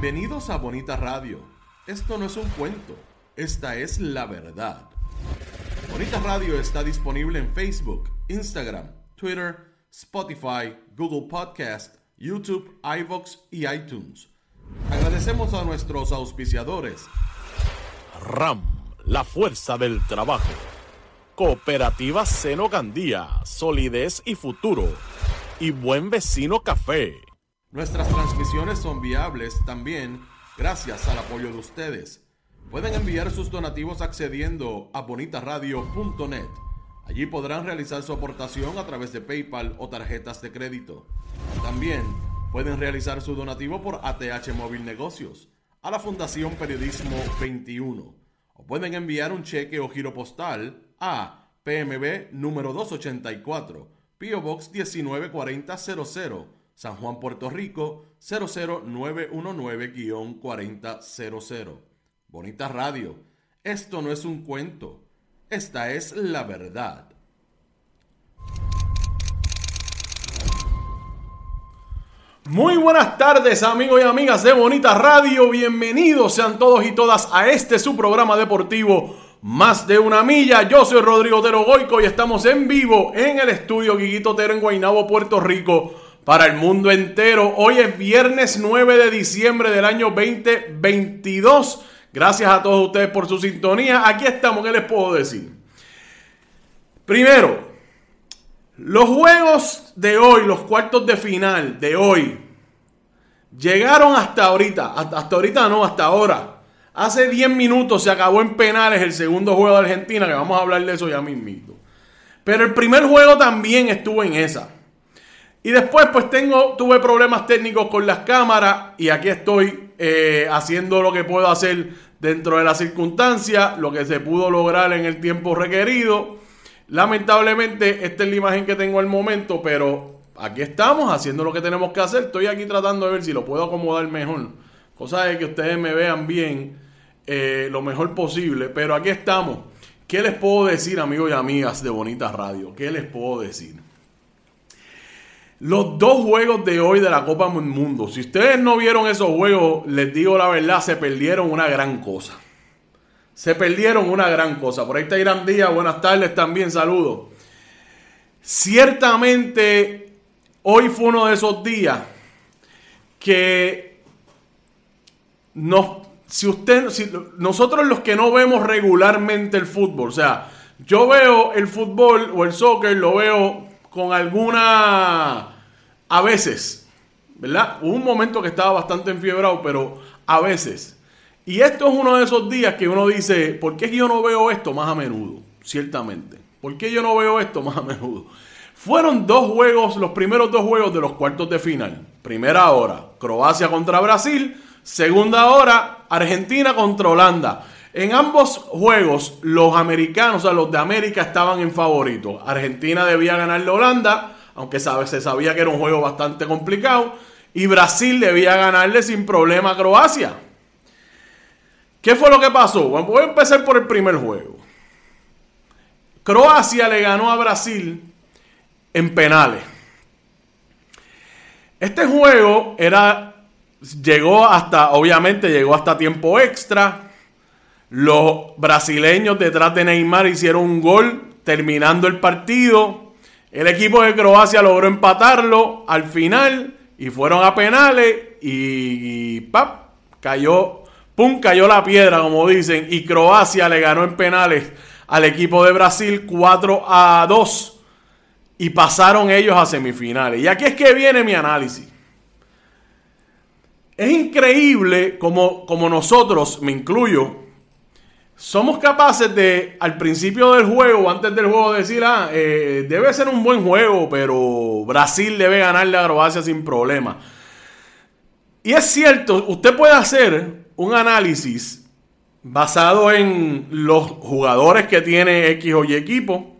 Bienvenidos a Bonita Radio. Esto no es un cuento, esta es la verdad. Bonita Radio está disponible en Facebook, Instagram, Twitter, Spotify, Google Podcast, YouTube, iVoox y iTunes. Agradecemos a nuestros auspiciadores. RAM, la fuerza del trabajo. Cooperativa Seno Gandía, solidez y futuro. Y Buen Vecino Café. Nuestras transmisiones son viables también gracias al apoyo de ustedes. Pueden enviar sus donativos accediendo a bonitaradio.net. Allí podrán realizar su aportación a través de PayPal o tarjetas de crédito. También pueden realizar su donativo por ATH Móvil Negocios a la Fundación Periodismo 21 o pueden enviar un cheque o giro postal a PMB número 284, PO Box 194000, San Juan, Puerto Rico 00919-4000. Bonita Radio, esto no es un cuento, esta es la verdad. Muy buenas tardes amigos y amigas de Bonita Radio, bienvenidos sean todos y todas a este su programa deportivo Más de una milla. Yo soy Rodrigo Otero Goico y estamos en vivo en el estudio Guiguito Otero en Guaynabo, Puerto Rico para el mundo entero. Hoy es viernes 9 de diciembre del año 2022. Gracias a todos ustedes por su sintonía. Aquí estamos, ¿qué les puedo decir? Primero, los juegos de hoy, los cuartos de final de hoy, llegaron hasta ahorita. Hasta, ahorita no, hasta ahora. Hace 10 minutos se acabó en penales el segundo juego de Argentina, que vamos a hablar de eso ya mismito. Pero el primer juego también estuvo en esa. Y después, pues tengo, tuve problemas técnicos con las cámaras y aquí estoy eh, haciendo lo que puedo hacer dentro de las circunstancias, lo que se pudo lograr en el tiempo requerido. Lamentablemente, esta es la imagen que tengo al momento, pero aquí estamos haciendo lo que tenemos que hacer. Estoy aquí tratando de ver si lo puedo acomodar mejor. Cosa de que ustedes me vean bien eh, lo mejor posible. Pero aquí estamos. ¿Qué les puedo decir, amigos y amigas de Bonita Radio? ¿Qué les puedo decir? Los dos juegos de hoy de la Copa Mundo. Si ustedes no vieron esos juegos, les digo la verdad, se perdieron una gran cosa. Se perdieron una gran cosa. Por ahí está Irán Díaz. Buenas tardes también, saludos. Ciertamente, hoy fue uno de esos días que nos, si usted, nosotros los que no vemos regularmente el fútbol, o sea, yo veo el fútbol o el soccer, lo veo con alguna... A veces, ¿verdad? Hubo un momento que estaba bastante enfiebrado, pero a veces. Y esto es uno de esos días que uno dice, ¿por qué yo no veo esto más a menudo? Ciertamente. ¿Por qué yo no veo esto más a menudo? Fueron dos juegos, los primeros dos juegos de los cuartos de final. Primera hora, Croacia contra Brasil. Segunda hora, Argentina contra Holanda. En ambos juegos, los americanos, o sea, los de América estaban en favorito. Argentina debía ganar a Holanda, aunque se sabía que era un juego bastante complicado. Y Brasil debía ganarle sin problema a Croacia. ¿Qué fue lo que pasó? Voy a empezar por el primer juego. Croacia le ganó a Brasil en penales. Este juego era llegó hasta obviamente llegó hasta tiempo extra. Los brasileños detrás de Neymar hicieron un gol terminando el partido. El equipo de Croacia logró empatarlo al final y fueron a penales y, y ¡pap! cayó, pum, cayó la piedra como dicen y Croacia le ganó en penales al equipo de Brasil 4 a 2 y pasaron ellos a semifinales. Y aquí es que viene mi análisis. Es increíble como, como nosotros, me incluyo, somos capaces de, al principio del juego, antes del juego, decir, ah, eh, debe ser un buen juego, pero Brasil debe ganarle a Croacia sin problema. Y es cierto, usted puede hacer un análisis basado en los jugadores que tiene X o Y equipo.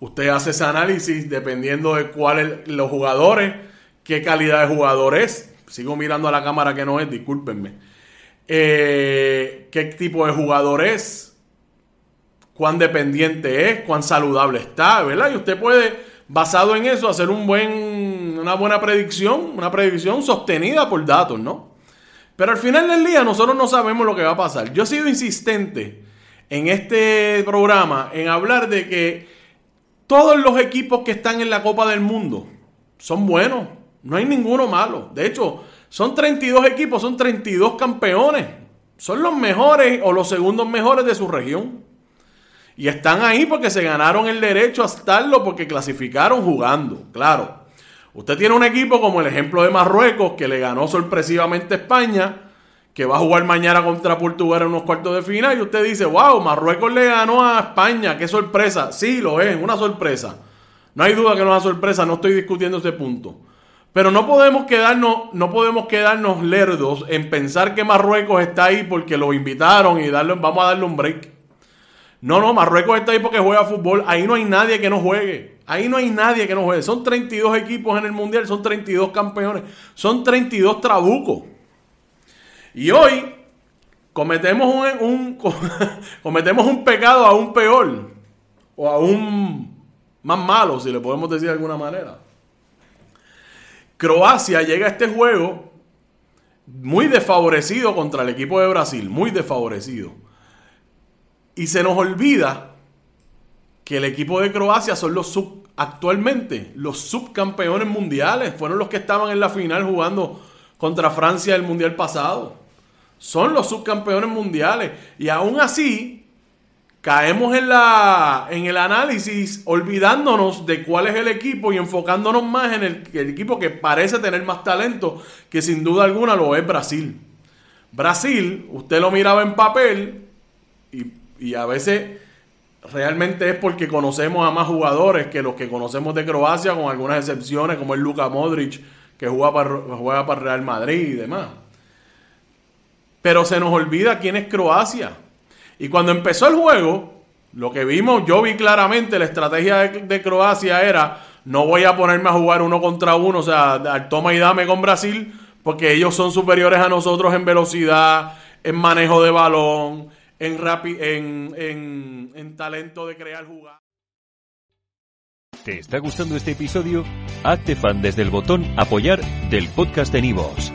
Usted hace ese análisis dependiendo de cuáles los jugadores, qué calidad de jugador es. Sigo mirando a la cámara que no es, discúlpenme. Eh, qué tipo de jugador es, cuán dependiente es, cuán saludable está, ¿verdad? Y usted puede, basado en eso, hacer un buen, una buena predicción, una predicción sostenida por datos, ¿no? Pero al final del día nosotros no sabemos lo que va a pasar. Yo he sido insistente en este programa en hablar de que todos los equipos que están en la Copa del Mundo son buenos. No hay ninguno malo. De hecho, son 32 equipos, son 32 campeones. Son los mejores o los segundos mejores de su región. Y están ahí porque se ganaron el derecho a estarlo porque clasificaron jugando. Claro. Usted tiene un equipo como el ejemplo de Marruecos que le ganó sorpresivamente a España, que va a jugar mañana contra Portugal en unos cuartos de final y usted dice, wow, Marruecos le ganó a España, qué sorpresa. Sí, lo es, una sorpresa. No hay duda que no es una sorpresa, no estoy discutiendo ese punto. Pero no podemos quedarnos, no podemos quedarnos lerdos en pensar que Marruecos está ahí porque lo invitaron y vamos a darle un break. No, no, Marruecos está ahí porque juega fútbol. Ahí no hay nadie que no juegue. Ahí no hay nadie que no juegue. Son 32 equipos en el Mundial, son 32 campeones, son 32 trabucos. Y hoy cometemos un, cometemos un pecado aún peor o aún más malo, si le podemos decir de alguna manera. Croacia llega a este juego muy desfavorecido contra el equipo de Brasil, muy desfavorecido. Y se nos olvida que el equipo de Croacia son los sub, actualmente los subcampeones mundiales, fueron los que estaban en la final jugando contra Francia el mundial pasado. Son los subcampeones mundiales y aún así caemos en, la, en el análisis olvidándonos de cuál es el equipo y enfocándonos más en el, equipo que parece tener más talento, que sin duda alguna lo es Brasil. Brasil, usted lo miraba en papel y, y a veces realmente es porque conocemos a más jugadores que los que conocemos de Croacia, con algunas excepciones como el Luka Modric, que juega para, juega para Real Madrid y demás. Pero se nos olvida quién es Croacia. Y cuando empezó el juego, lo que vimos, yo vi claramente la estrategia de, Croacia era, no voy a ponerme a jugar uno contra uno, o sea, toma y dame con Brasil, porque ellos son superiores a nosotros en velocidad, en manejo de balón, en, en, en, en talento de crear jugadas. ¿Te está gustando este episodio? Hazte fan desde el botón apoyar del podcast de Nivos.